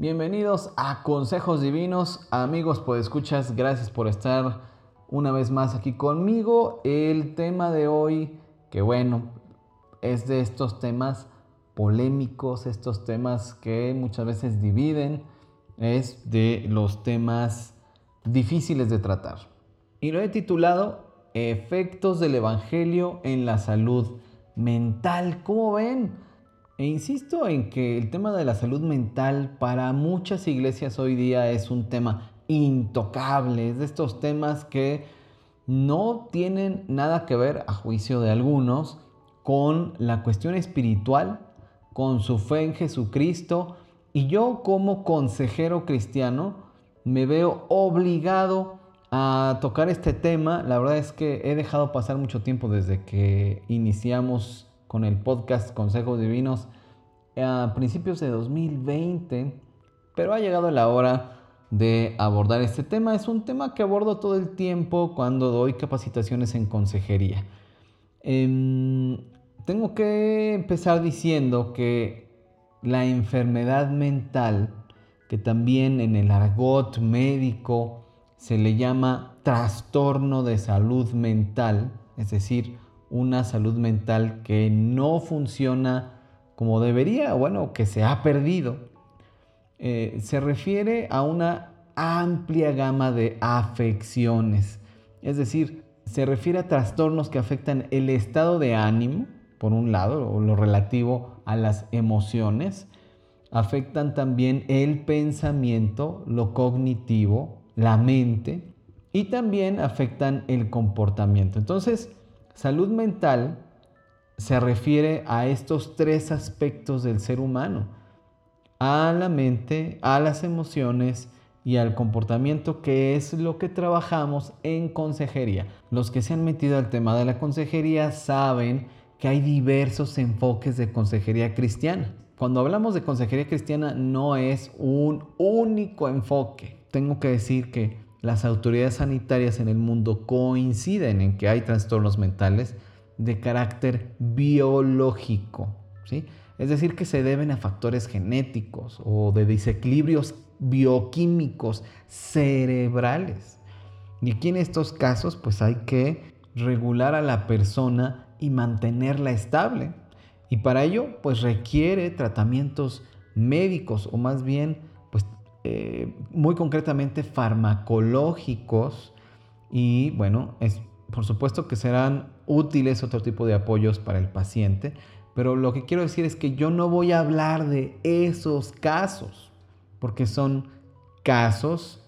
Bienvenidos a Consejos Divinos, amigos, pues escuchas, gracias por estar una vez más aquí conmigo. El tema de hoy, que bueno, es de estos temas polémicos, estos temas que muchas veces dividen, es de los temas difíciles de tratar. Y lo he titulado Efectos del Evangelio en la salud mental. ¿Cómo ven? E insisto en que el tema de la salud mental para muchas iglesias hoy día es un tema intocable, es de estos temas que no tienen nada que ver, a juicio de algunos, con la cuestión espiritual, con su fe en Jesucristo. Y yo como consejero cristiano me veo obligado a tocar este tema. La verdad es que he dejado pasar mucho tiempo desde que iniciamos con el podcast Consejos Divinos a principios de 2020, pero ha llegado la hora de abordar este tema. Es un tema que abordo todo el tiempo cuando doy capacitaciones en consejería. Em, tengo que empezar diciendo que la enfermedad mental, que también en el argot médico se le llama trastorno de salud mental, es decir, una salud mental que no funciona como debería, bueno, que se ha perdido, eh, se refiere a una amplia gama de afecciones. Es decir, se refiere a trastornos que afectan el estado de ánimo, por un lado, o lo relativo a las emociones. Afectan también el pensamiento, lo cognitivo, la mente y también afectan el comportamiento. Entonces, salud mental se refiere a estos tres aspectos del ser humano a la mente, a las emociones y al comportamiento, que es lo que trabajamos en consejería. Los que se han metido al tema de la consejería saben que hay diversos enfoques de consejería cristiana. Cuando hablamos de consejería cristiana no es un único enfoque. Tengo que decir que las autoridades sanitarias en el mundo coinciden en que hay trastornos mentales de carácter biológico. ¿sí? Es decir, que se deben a factores genéticos o de desequilibrios bioquímicos cerebrales. Y aquí en estos casos pues hay que regular a la persona y mantenerla estable. Y para ello pues requiere tratamientos médicos o más bien eh, muy concretamente farmacológicos y bueno, es por supuesto que serán útiles otro tipo de apoyos para el paciente, pero lo que quiero decir es que yo no voy a hablar de esos casos, porque son casos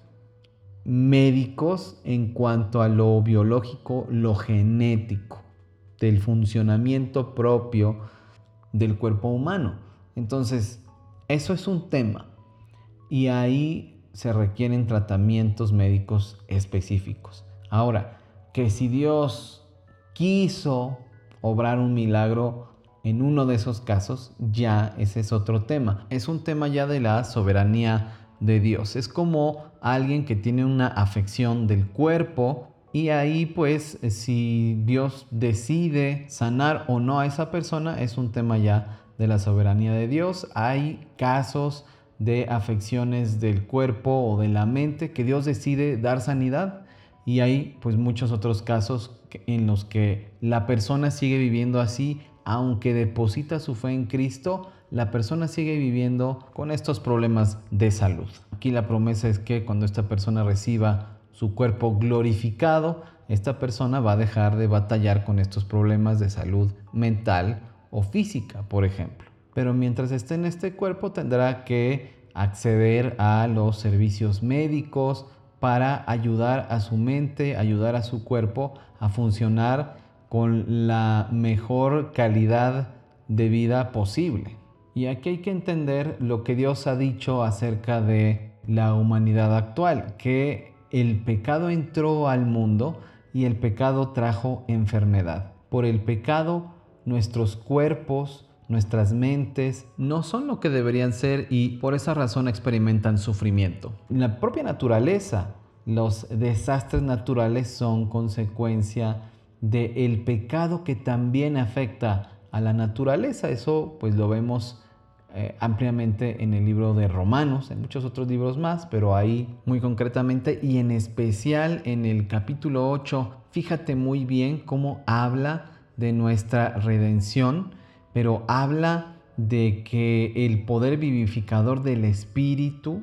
médicos en cuanto a lo biológico, lo genético, del funcionamiento propio del cuerpo humano. Entonces, eso es un tema y ahí se requieren tratamientos médicos específicos. Ahora, que si Dios quiso obrar un milagro en uno de esos casos, ya ese es otro tema. Es un tema ya de la soberanía de Dios. Es como alguien que tiene una afección del cuerpo y ahí pues si Dios decide sanar o no a esa persona es un tema ya de la soberanía de Dios. Hay casos de afecciones del cuerpo o de la mente que Dios decide dar sanidad y hay pues muchos otros casos en los que la persona sigue viviendo así aunque deposita su fe en Cristo, la persona sigue viviendo con estos problemas de salud. Aquí la promesa es que cuando esta persona reciba su cuerpo glorificado, esta persona va a dejar de batallar con estos problemas de salud mental o física, por ejemplo. Pero mientras esté en este cuerpo tendrá que acceder a los servicios médicos para ayudar a su mente, ayudar a su cuerpo a funcionar con la mejor calidad de vida posible. Y aquí hay que entender lo que Dios ha dicho acerca de la humanidad actual, que el pecado entró al mundo y el pecado trajo enfermedad. Por el pecado nuestros cuerpos, nuestras mentes no son lo que deberían ser y por esa razón experimentan sufrimiento. La propia naturaleza, los desastres naturales son consecuencia del pecado que también afecta a la naturaleza. Eso pues lo vemos eh, ampliamente en el libro de Romanos, en muchos otros libros más, pero ahí muy concretamente y en especial en el capítulo 8, fíjate muy bien cómo habla de nuestra redención, pero habla de que el poder vivificador del Espíritu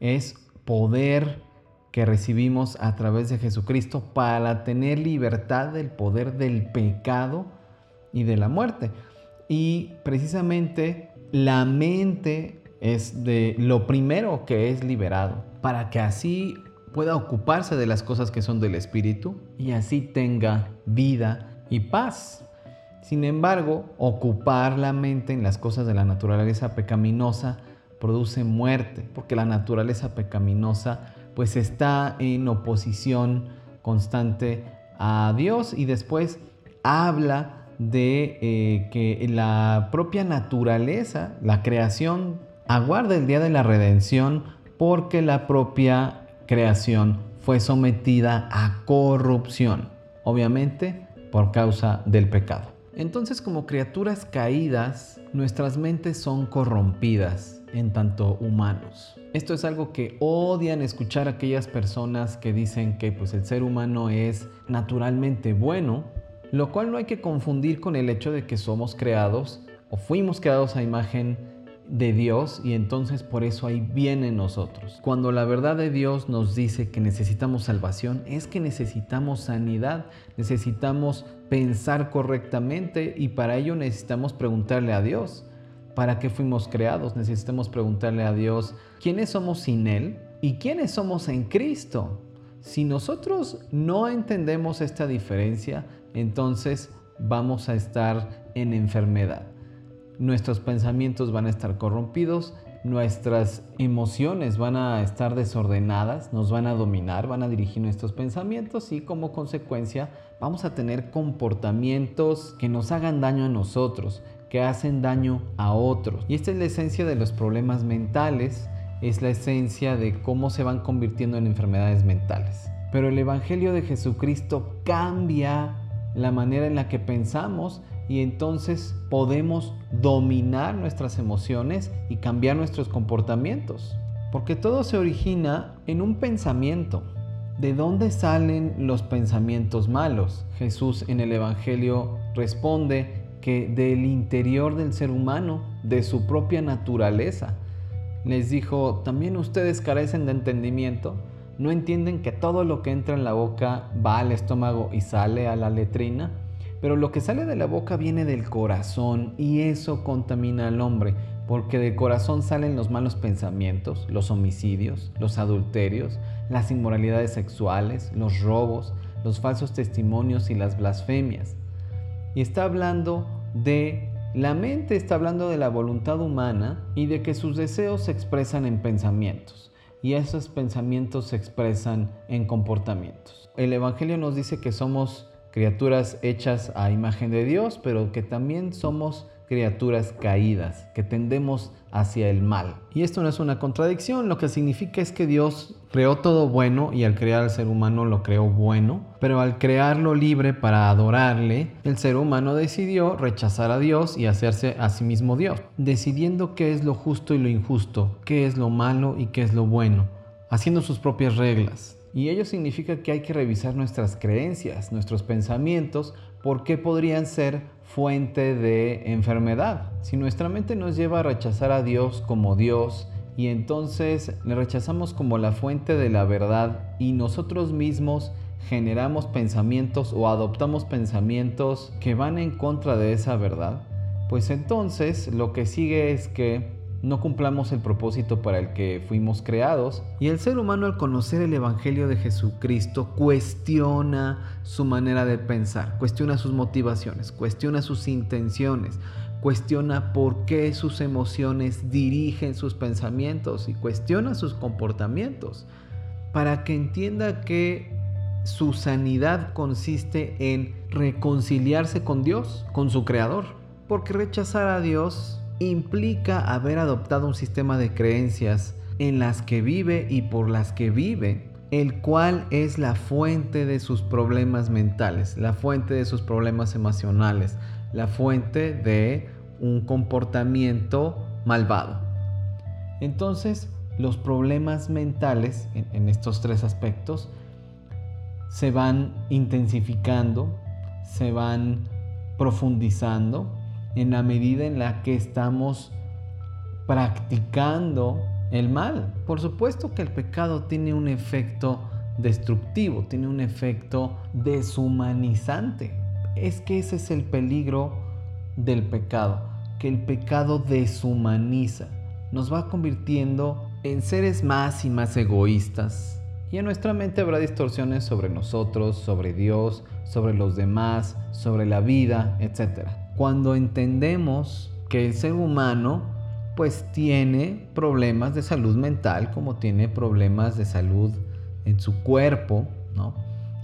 es poder que recibimos a través de Jesucristo para tener libertad del poder del pecado y de la muerte. Y precisamente la mente es de lo primero que es liberado, para que así pueda ocuparse de las cosas que son del Espíritu y así tenga vida y paz. Sin embargo, ocupar la mente en las cosas de la naturaleza pecaminosa produce muerte, porque la naturaleza pecaminosa pues está en oposición constante a Dios y después habla de eh, que la propia naturaleza, la creación, aguarda el día de la redención porque la propia creación fue sometida a corrupción, obviamente por causa del pecado. Entonces como criaturas caídas, nuestras mentes son corrompidas en tanto humanos. Esto es algo que odian escuchar aquellas personas que dicen que pues el ser humano es naturalmente bueno lo cual no hay que confundir con el hecho de que somos creados o fuimos creados a imagen de Dios y entonces por eso hay bien en nosotros. Cuando la verdad de Dios nos dice que necesitamos salvación, es que necesitamos sanidad, necesitamos pensar correctamente y para ello necesitamos preguntarle a Dios. ¿Para qué fuimos creados? Necesitamos preguntarle a Dios quiénes somos sin Él y quiénes somos en Cristo. Si nosotros no entendemos esta diferencia, entonces vamos a estar en enfermedad. Nuestros pensamientos van a estar corrompidos, nuestras emociones van a estar desordenadas, nos van a dominar, van a dirigir nuestros pensamientos y como consecuencia vamos a tener comportamientos que nos hagan daño a nosotros, que hacen daño a otros. Y esta es la esencia de los problemas mentales, es la esencia de cómo se van convirtiendo en enfermedades mentales. Pero el Evangelio de Jesucristo cambia la manera en la que pensamos y entonces podemos dominar nuestras emociones y cambiar nuestros comportamientos. Porque todo se origina en un pensamiento. ¿De dónde salen los pensamientos malos? Jesús en el Evangelio responde que del interior del ser humano, de su propia naturaleza. Les dijo, también ustedes carecen de entendimiento no entienden que todo lo que entra en la boca va al estómago y sale a la letrina, pero lo que sale de la boca viene del corazón y eso contamina al hombre, porque del corazón salen los malos pensamientos, los homicidios, los adulterios, las inmoralidades sexuales, los robos, los falsos testimonios y las blasfemias. Y está hablando de la mente, está hablando de la voluntad humana y de que sus deseos se expresan en pensamientos y esos pensamientos se expresan en comportamientos. El Evangelio nos dice que somos criaturas hechas a imagen de Dios, pero que también somos criaturas caídas, que tendemos hacia el mal. Y esto no es una contradicción, lo que significa es que Dios creó todo bueno y al crear al ser humano lo creó bueno, pero al crearlo libre para adorarle, el ser humano decidió rechazar a Dios y hacerse a sí mismo Dios, decidiendo qué es lo justo y lo injusto, qué es lo malo y qué es lo bueno, haciendo sus propias reglas. Y ello significa que hay que revisar nuestras creencias, nuestros pensamientos, porque podrían ser fuente de enfermedad. Si nuestra mente nos lleva a rechazar a Dios como Dios, y entonces le rechazamos como la fuente de la verdad y nosotros mismos generamos pensamientos o adoptamos pensamientos que van en contra de esa verdad, pues entonces lo que sigue es que no cumplamos el propósito para el que fuimos creados. Y el ser humano al conocer el Evangelio de Jesucristo cuestiona su manera de pensar, cuestiona sus motivaciones, cuestiona sus intenciones, cuestiona por qué sus emociones dirigen sus pensamientos y cuestiona sus comportamientos para que entienda que su sanidad consiste en reconciliarse con Dios, con su Creador. Porque rechazar a Dios implica haber adoptado un sistema de creencias en las que vive y por las que vive, el cual es la fuente de sus problemas mentales, la fuente de sus problemas emocionales, la fuente de un comportamiento malvado. Entonces, los problemas mentales en, estos tres aspectos se van intensificando, se van profundizando en la medida en la que estamos practicando el mal. Por supuesto que el pecado tiene un efecto destructivo, tiene un efecto deshumanizante. Es que ese es el peligro del pecado, que el pecado deshumaniza, nos va convirtiendo en seres más y más egoístas. Y en nuestra mente habrá distorsiones sobre nosotros, sobre Dios, sobre los demás, sobre la vida, etc. Cuando entendemos que el ser humano pues tiene problemas de salud mental como tiene problemas de salud en su cuerpo, ¿no?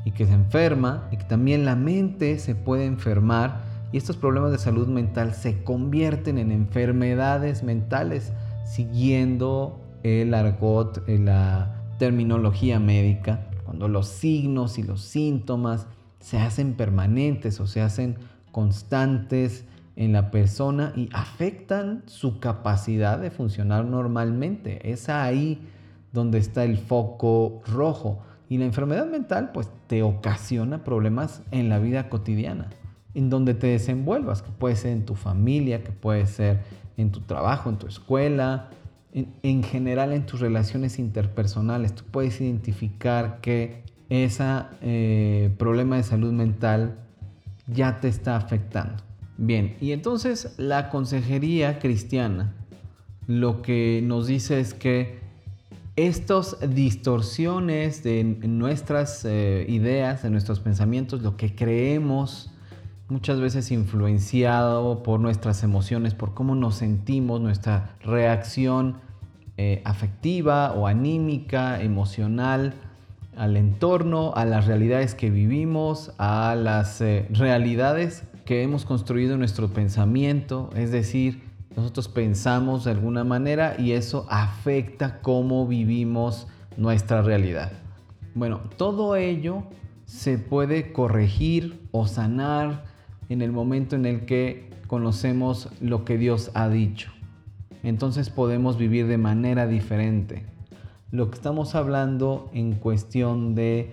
Y que se enferma y que también la mente se puede enfermar y estos problemas de salud mental se convierten en enfermedades mentales siguiendo el argot, eh, la terminología médica, cuando los signos y los síntomas se hacen permanentes o se hacen constantes en la persona y afectan su capacidad de funcionar normalmente. Es ahí donde está el foco rojo. Y la enfermedad mental pues te ocasiona problemas en la vida cotidiana, en donde te desenvuelvas, que puede ser en tu familia, que puede ser en tu trabajo, en tu escuela, en, general en tus relaciones interpersonales. Tú puedes identificar que ese eh, problema de salud mental ya te está afectando. Bien, y entonces la consejería cristiana lo que nos dice es que estas distorsiones de nuestras eh, ideas, de nuestros pensamientos, lo que creemos, muchas veces influenciado por nuestras emociones, por cómo nos sentimos, nuestra reacción eh, afectiva o anímica, emocional, al entorno, a las realidades que vivimos, a las eh, realidades que hemos construido en nuestro pensamiento, es decir, nosotros pensamos de alguna manera y eso afecta cómo vivimos nuestra realidad. Bueno, todo ello se puede corregir o sanar en el momento en el que conocemos lo que Dios ha dicho. Entonces podemos vivir de manera diferente. Lo que estamos hablando en cuestión de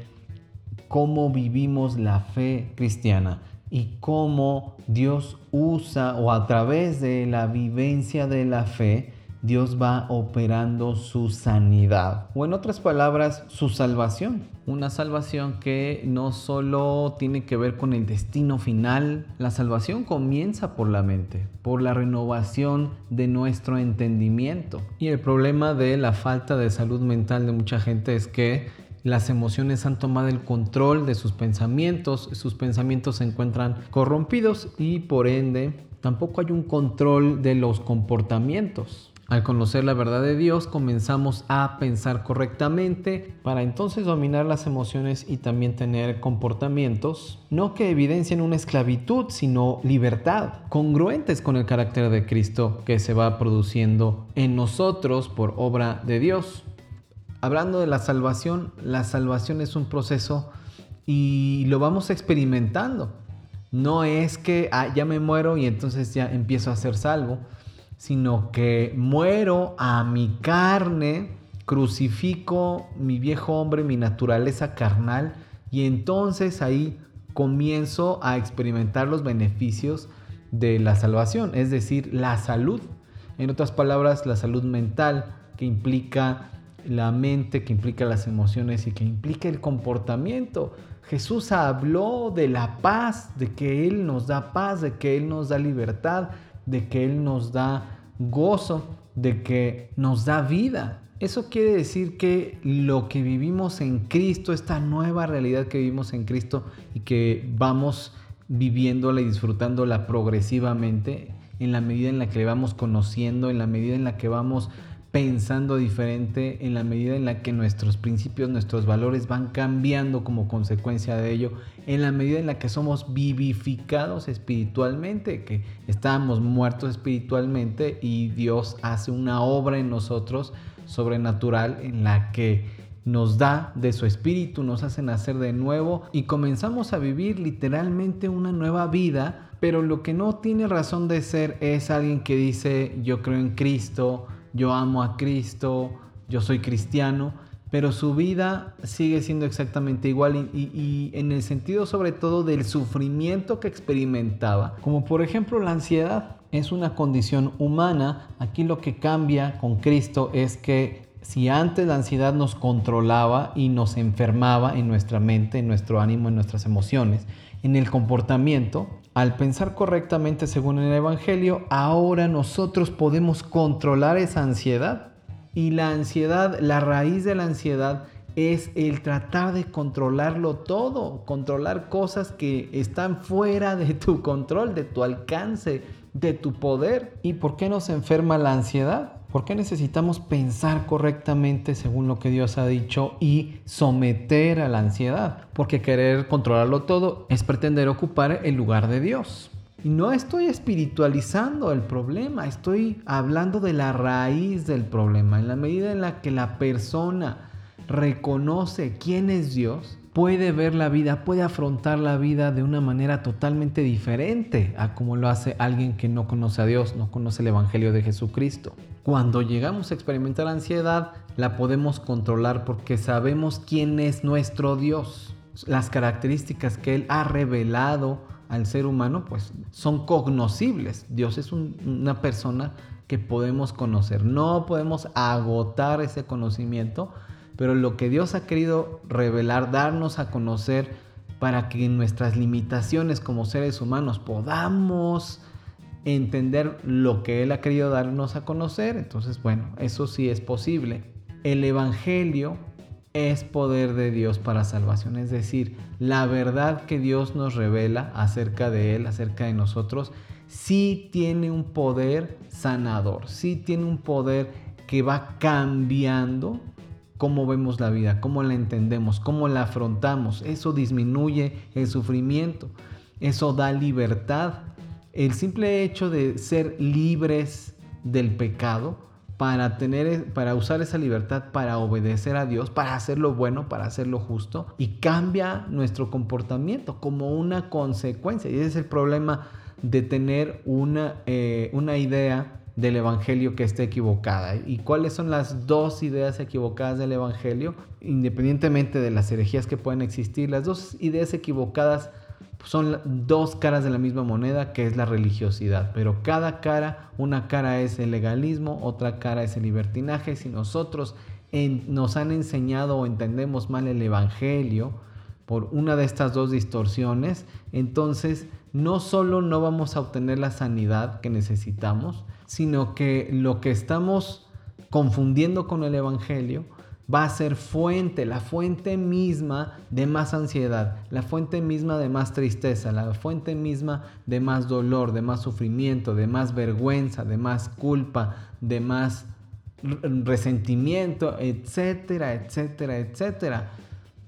cómo vivimos la fe cristiana y cómo Dios usa o a través de la vivencia de la fe, Dios va operando su sanidad o en otras palabras su salvación. Una salvación que no solo tiene que ver con el destino final, la salvación comienza por la mente, por la renovación de nuestro entendimiento. Y el problema de la falta de salud mental de mucha gente es que las emociones han tomado el control de sus pensamientos, sus pensamientos se encuentran corrompidos y por ende tampoco hay un control de los comportamientos. Al conocer la verdad de Dios comenzamos a pensar correctamente para entonces dominar las emociones y también tener comportamientos no que evidencien una esclavitud, sino libertad, congruentes con el carácter de Cristo que se va produciendo en nosotros por obra de Dios hablando de la salvación, la salvación es un proceso y lo vamos experimentando. No es que ah, ya me muero y entonces ya empiezo a ser salvo, sino que muero a mi carne, crucifico mi viejo hombre, mi naturaleza carnal, y entonces ahí comienzo a experimentar los beneficios de la salvación, es decir, la salud. En otras palabras, la salud mental que implica la mente, que implica las emociones y que implica el comportamiento. Jesús habló de la paz, de que Él nos da paz, de que Él nos da libertad, de que Él nos da gozo, de que nos da vida. Eso quiere decir que lo que vivimos en Cristo, esta nueva realidad que vivimos en Cristo y que vamos viviéndola y disfrutándola progresivamente, en la medida en la que le vamos conociendo, en la medida en la que vamos pensando diferente en la medida en la que nuestros principios, nuestros valores van cambiando como consecuencia de ello, en la medida en la que somos vivificados espiritualmente, que estamos muertos espiritualmente y Dios hace una obra en nosotros sobrenatural en la que nos da de su espíritu, nos hace nacer de nuevo y comenzamos a vivir literalmente una nueva vida, pero lo que no tiene razón de ser es alguien que dice yo creo en Cristo, yo amo a Cristo, yo soy cristiano, pero su vida sigue siendo exactamente igual y, en el sentido sobre todo del sufrimiento que experimentaba, como por ejemplo la ansiedad es una condición humana, aquí lo que cambia con Cristo es que si antes la ansiedad nos controlaba y nos enfermaba en nuestra mente, en nuestro ánimo, en nuestras emociones, en el comportamiento, al pensar correctamente según el Evangelio, ahora nosotros podemos controlar esa ansiedad y la ansiedad, la raíz de la ansiedad es el tratar de controlarlo todo, controlar cosas que están fuera de tu control, de tu alcance, de tu poder. ¿Y por qué nos enferma la ansiedad? ¿Por qué necesitamos pensar correctamente según lo que Dios ha dicho y someter a la ansiedad? Porque querer controlarlo todo es pretender ocupar el lugar de Dios. Y no estoy espiritualizando el problema, estoy hablando de la raíz del problema. En la medida en la que la persona reconoce quién es Dios, puede ver la vida, puede afrontar la vida de una manera totalmente diferente a como lo hace alguien que no conoce a Dios, no conoce el Evangelio de Jesucristo. Cuando llegamos a experimentar ansiedad, la podemos controlar porque sabemos quién es nuestro Dios, las características que Él ha revelado al ser humano, pues son cognoscibles. Dios es una persona que podemos conocer. No podemos agotar ese conocimiento, pero lo que Dios ha querido revelar, darnos a conocer para que en nuestras limitaciones como seres humanos podamos entender lo que Él ha querido darnos a conocer. Entonces, bueno, eso sí es posible. El Evangelio es poder de Dios para salvación. Es decir, la verdad que Dios nos revela acerca de Él, acerca de nosotros, sí tiene un poder sanador, sí tiene un poder que va cambiando cómo vemos la vida, cómo la entendemos, cómo la afrontamos. Eso disminuye el sufrimiento, eso da libertad. El simple hecho de ser libres del pecado para tener para usar esa libertad para obedecer a Dios, para hacer lo bueno, para hacer lo justo y cambia nuestro comportamiento como una consecuencia. Y ese es el problema de tener una, eh, una idea del Evangelio que esté equivocada. ¿Y cuáles son las dos ideas equivocadas del Evangelio? Independientemente de las herejías que pueden existir, las dos ideas equivocadas son dos caras de la misma moneda que es la religiosidad, pero cada cara, una cara es el legalismo, otra cara es el libertinaje. Si nosotros nos han enseñado o entendemos mal el Evangelio por una de estas dos distorsiones, entonces no solo no vamos a obtener la sanidad que necesitamos, sino que lo que estamos confundiendo con el Evangelio, va a ser fuente, la fuente misma de más ansiedad, la fuente misma de más tristeza, la fuente misma de más dolor, de más sufrimiento, de más vergüenza, de más culpa, de más resentimiento, etcétera, etcétera, etcétera.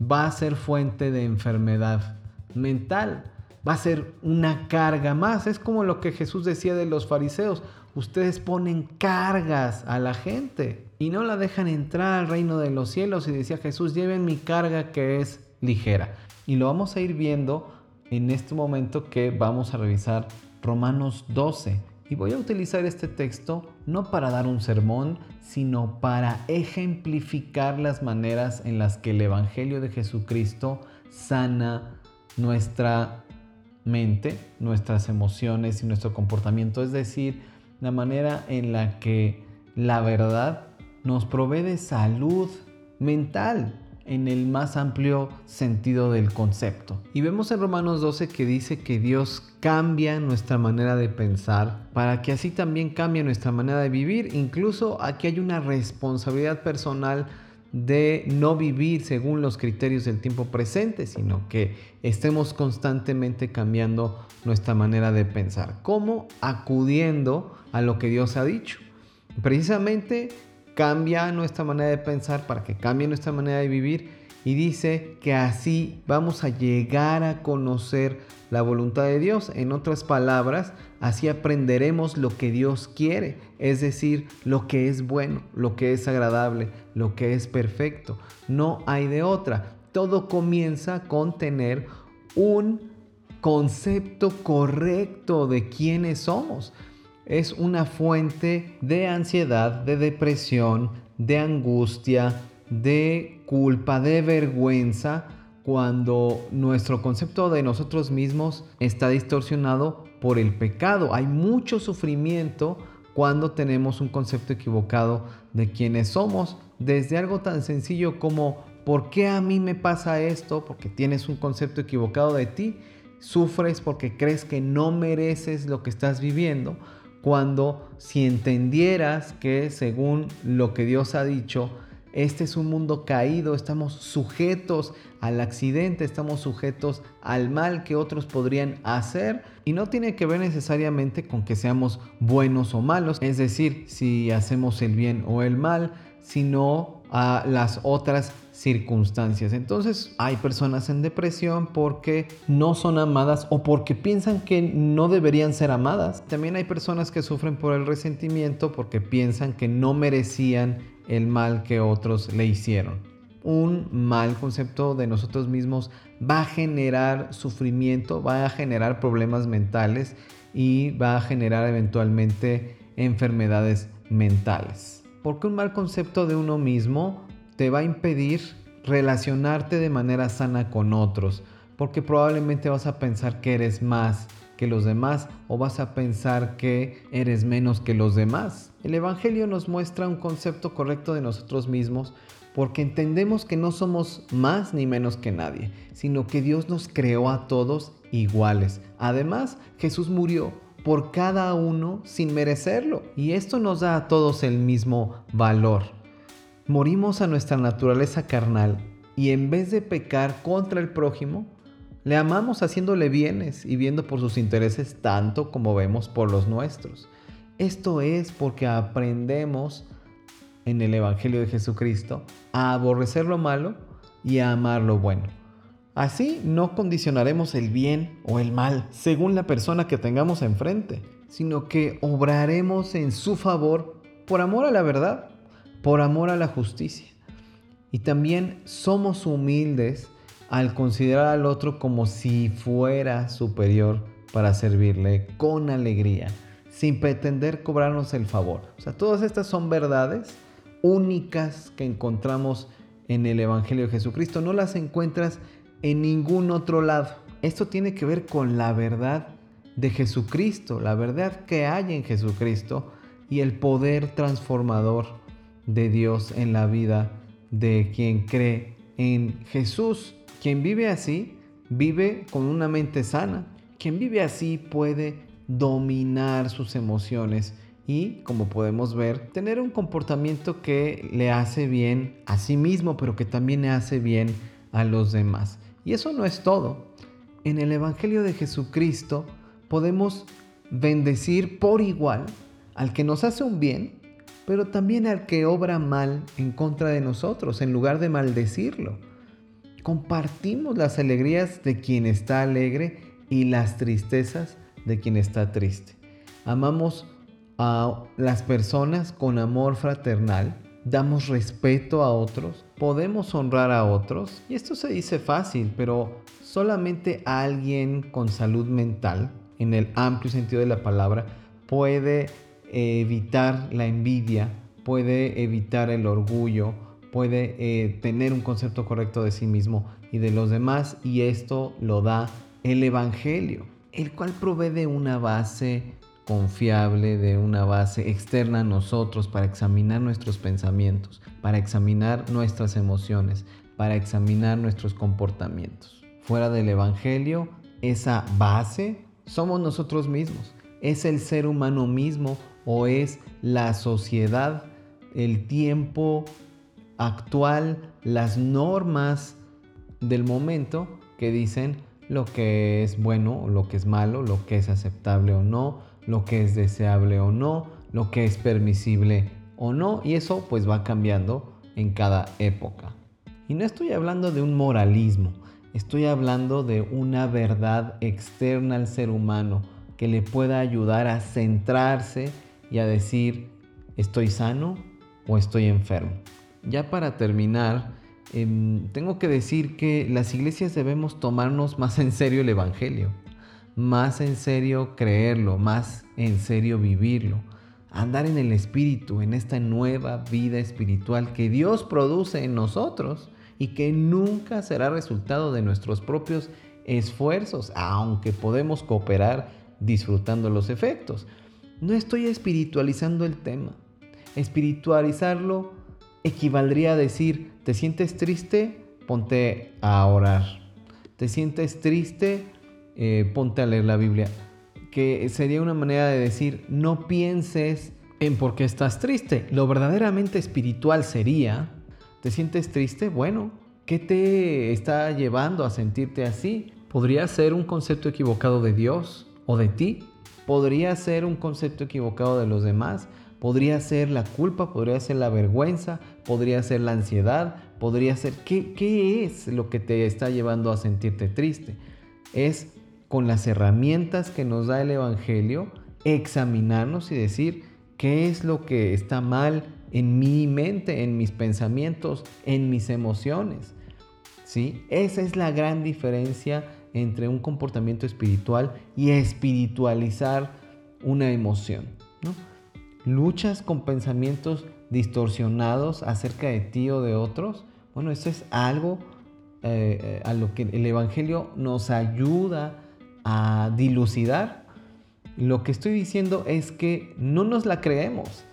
Va a ser fuente de enfermedad mental, va a ser una carga más. Es como lo que Jesús decía de los fariseos, ustedes ponen cargas a la gente y no la dejan entrar al reino de los cielos. Y decía Jesús, lleven mi carga que es ligera. Y lo vamos a ir viendo en este momento que vamos a revisar Romanos 12. Y voy a utilizar este texto no para dar un sermón, sino para ejemplificar las maneras en las que el Evangelio de Jesucristo sana nuestra mente, nuestras emociones y nuestro comportamiento. Es decir, la manera en la que la verdad nos provee de salud mental en el más amplio sentido del concepto. Y vemos en Romanos 12 que dice que Dios cambia nuestra manera de pensar para que así también cambie nuestra manera de vivir. Incluso aquí hay una responsabilidad personal de no vivir según los criterios del tiempo presente, sino que estemos constantemente cambiando nuestra manera de pensar. ¿Cómo? Acudiendo a lo que Dios ha dicho. Precisamente cambia nuestra manera de pensar para que cambie nuestra manera de vivir Y dice que así vamos a llegar a conocer la voluntad de Dios. En otras palabras, así aprenderemos lo que Dios quiere, es decir, lo que es bueno, lo que es agradable, lo que es perfecto. No hay de otra. Todo comienza con tener un concepto correcto de quiénes somos. Es una fuente de ansiedad, de depresión, de angustia, de culpa, de vergüenza, cuando nuestro concepto de nosotros mismos está distorsionado por el pecado. Hay mucho sufrimiento cuando tenemos un concepto equivocado de quiénes somos, desde algo tan sencillo como ¿por qué a mí me pasa esto? Porque tienes un concepto equivocado de ti, sufres porque crees que no mereces lo que estás viviendo, cuando si entendieras que según lo que Dios ha dicho, este es un mundo caído, estamos sujetos al accidente, estamos sujetos al mal que otros podrían hacer y no tiene que ver necesariamente con que seamos buenos o malos, es decir, si hacemos el bien o el mal, sino a las otras circunstancias. Entonces hay personas en depresión porque no son amadas o porque piensan que no deberían ser amadas. También hay personas que sufren por el resentimiento porque piensan que no merecían el mal que otros le hicieron. Un mal concepto de nosotros mismos va a generar sufrimiento, va a generar problemas mentales y va a generar eventualmente enfermedades mentales. Porque un mal concepto de uno mismo te va a impedir relacionarte de manera sana con otros, porque probablemente vas a pensar que eres más que los demás o vas a pensar que eres menos que los demás. El Evangelio nos muestra un concepto correcto de nosotros mismos porque entendemos que no somos más ni menos que nadie, sino que Dios nos creó a todos iguales. Además, Jesús murió por cada uno sin merecerlo y esto nos da a todos el mismo valor morimos a nuestra naturaleza carnal y en vez de pecar contra el prójimo, le amamos haciéndole bienes y viendo por sus intereses tanto como vemos por los nuestros. Esto es porque aprendemos en el Evangelio de Jesucristo a aborrecer lo malo y a amar lo bueno. Así no condicionaremos el bien o el mal según la persona que tengamos enfrente, sino que obraremos en su favor por amor a la verdad por amor a la justicia. Y también somos humildes al considerar al otro como si fuera superior para servirle con alegría, sin pretender cobrarnos el favor. O sea, todas estas son verdades únicas que encontramos en el Evangelio de Jesucristo. No las encuentras en ningún otro lado. Esto tiene que ver con la verdad de Jesucristo, la verdad que hay en Jesucristo y el poder transformador de Dios en la vida de quien cree en Jesús. Quien vive así, vive con una mente sana. Quien vive así puede dominar sus emociones y, como podemos ver, tener un comportamiento que le hace bien a sí mismo, pero que también le hace bien a los demás. Y eso no es todo. En el Evangelio de Jesucristo podemos bendecir por igual al que nos hace un bien pero también al que obra mal en contra de nosotros, en lugar de maldecirlo. Compartimos las alegrías de quien está alegre y las tristezas de quien está triste. Amamos a las personas con amor fraternal, damos respeto a otros, podemos honrar a otros. Y esto se dice fácil, pero solamente alguien con salud mental, en el amplio sentido de la palabra, puede evitar la envidia, puede evitar el orgullo, puede eh, tener un concepto correcto de sí mismo y de los demás y esto lo da el Evangelio, el cual provee de una base confiable, de una base externa a nosotros para examinar nuestros pensamientos, para examinar nuestras emociones, para examinar nuestros comportamientos. Fuera del Evangelio, esa base somos nosotros mismos, es el ser humano mismo o es la sociedad, el tiempo actual, las normas del momento que dicen lo que es bueno o lo que es malo, lo que es aceptable o no, lo que es deseable o no, lo que es permisible o no, y eso pues va cambiando en cada época. Y no estoy hablando de un moralismo, estoy hablando de una verdad externa al ser humano que le pueda ayudar a centrarse y a decir, ¿estoy sano o estoy enfermo? Ya para terminar, em, tengo que decir que las iglesias debemos tomarnos más en serio el Evangelio, más en serio creerlo, más en serio vivirlo, andar en el Espíritu, en esta nueva vida espiritual que Dios produce en nosotros y que nunca será resultado de nuestros propios esfuerzos, aunque podemos cooperar disfrutando los efectos. No estoy espiritualizando el tema. Espiritualizarlo equivaldría a decir, ¿te sientes triste? Ponte a orar. ¿Te sientes triste? Eh, ponte a leer la Biblia. Que sería una manera de decir, no pienses en por qué estás triste. Lo verdaderamente espiritual sería, ¿te sientes triste? Bueno, ¿qué te está llevando a sentirte así? Podría ser un concepto equivocado de Dios o de ti. Podría ser un concepto equivocado de los demás. Podría ser la culpa, podría ser la vergüenza, podría ser la ansiedad, podría ser... ¿Qué, qué es lo que te está llevando a sentirte triste? Es con las herramientas que nos da el Evangelio examinarnos y decir qué es lo que está mal en mi mente, en mis pensamientos, en mis emociones. ¿Sí? Esa es la gran diferencia entre un comportamiento espiritual y espiritualizar una emoción. ¿Luchas con pensamientos distorsionados acerca de ti o de otros? Bueno, eso es algo eh, a lo que el Evangelio nos ayuda a dilucidar. Lo que estoy diciendo es que no nos la creemos.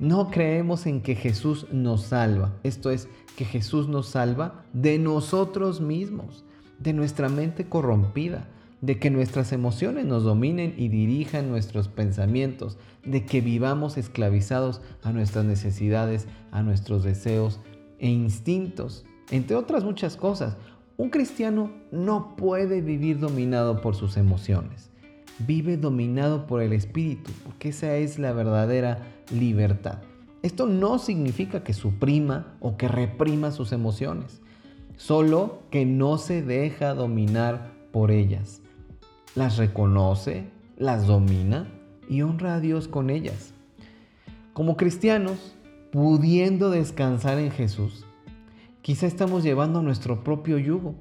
No creemos en que Jesús nos salva. Esto es, que Jesús nos salva de nosotros mismos de nuestra mente corrompida, de que nuestras emociones nos dominen y dirijan nuestros pensamientos, de que vivamos esclavizados a nuestras necesidades, a nuestros deseos e instintos, entre otras muchas cosas. Un cristiano no puede vivir dominado por sus emociones. Vive dominado por el Espíritu, porque esa es la verdadera libertad. Esto no significa que suprima o que reprima sus emociones solo que no se deja dominar por ellas. Las reconoce, las domina y honra a Dios con ellas. Como cristianos, pudiendo descansar en Jesús, quizá estamos llevando nuestro propio yugo.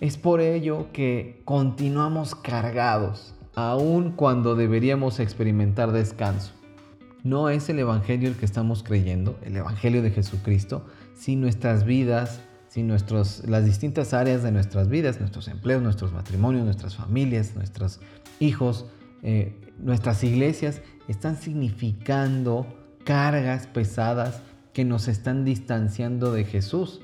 Es por ello que continuamos cargados, aun cuando deberíamos experimentar descanso. No es el Evangelio el que estamos creyendo, el Evangelio de Jesucristo, si nuestras vidas si nuestros, las distintas áreas de nuestras vidas, nuestros empleos, nuestros matrimonios, nuestras familias, nuestros hijos, eh, nuestras iglesias, están significando cargas pesadas que nos están distanciando de Jesús.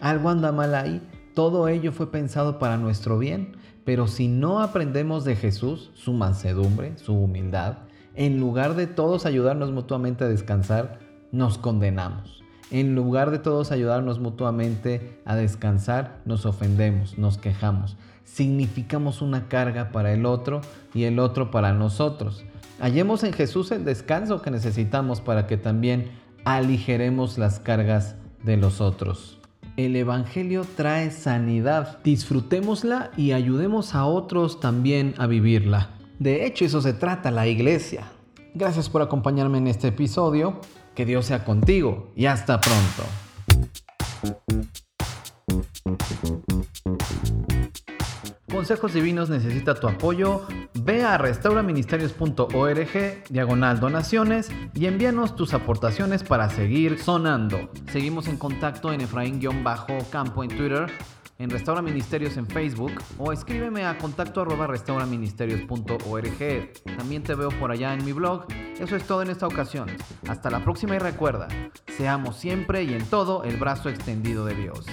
Algo anda mal ahí. Todo ello fue pensado para nuestro bien, pero si no aprendemos de Jesús, su mansedumbre, su humildad, en lugar de todos ayudarnos mutuamente a descansar, nos condenamos. En lugar de todos ayudarnos mutuamente a descansar, nos ofendemos, nos quejamos. Significamos una carga para el otro y el otro para nosotros. Hallemos en Jesús el descanso que necesitamos para que también aligeremos las cargas de los otros. El Evangelio trae sanidad. Disfrutémosla y ayudemos a otros también a vivirla. De hecho, eso se trata la iglesia. Gracias por acompañarme en este episodio. Que Dios sea contigo y hasta pronto. Consejos Divinos necesita tu apoyo. Ve a restauraministerios.org, diagonal donaciones y envíanos tus aportaciones para seguir sonando. Seguimos en contacto en Efraín-Campo en Twitter en Restaura Ministerios en Facebook o escríbeme a contacto arroba restauraministerios.org. También te veo por allá en mi blog. Eso es todo en esta ocasión. Hasta la próxima y recuerda, seamos siempre y en todo el brazo extendido de Dios.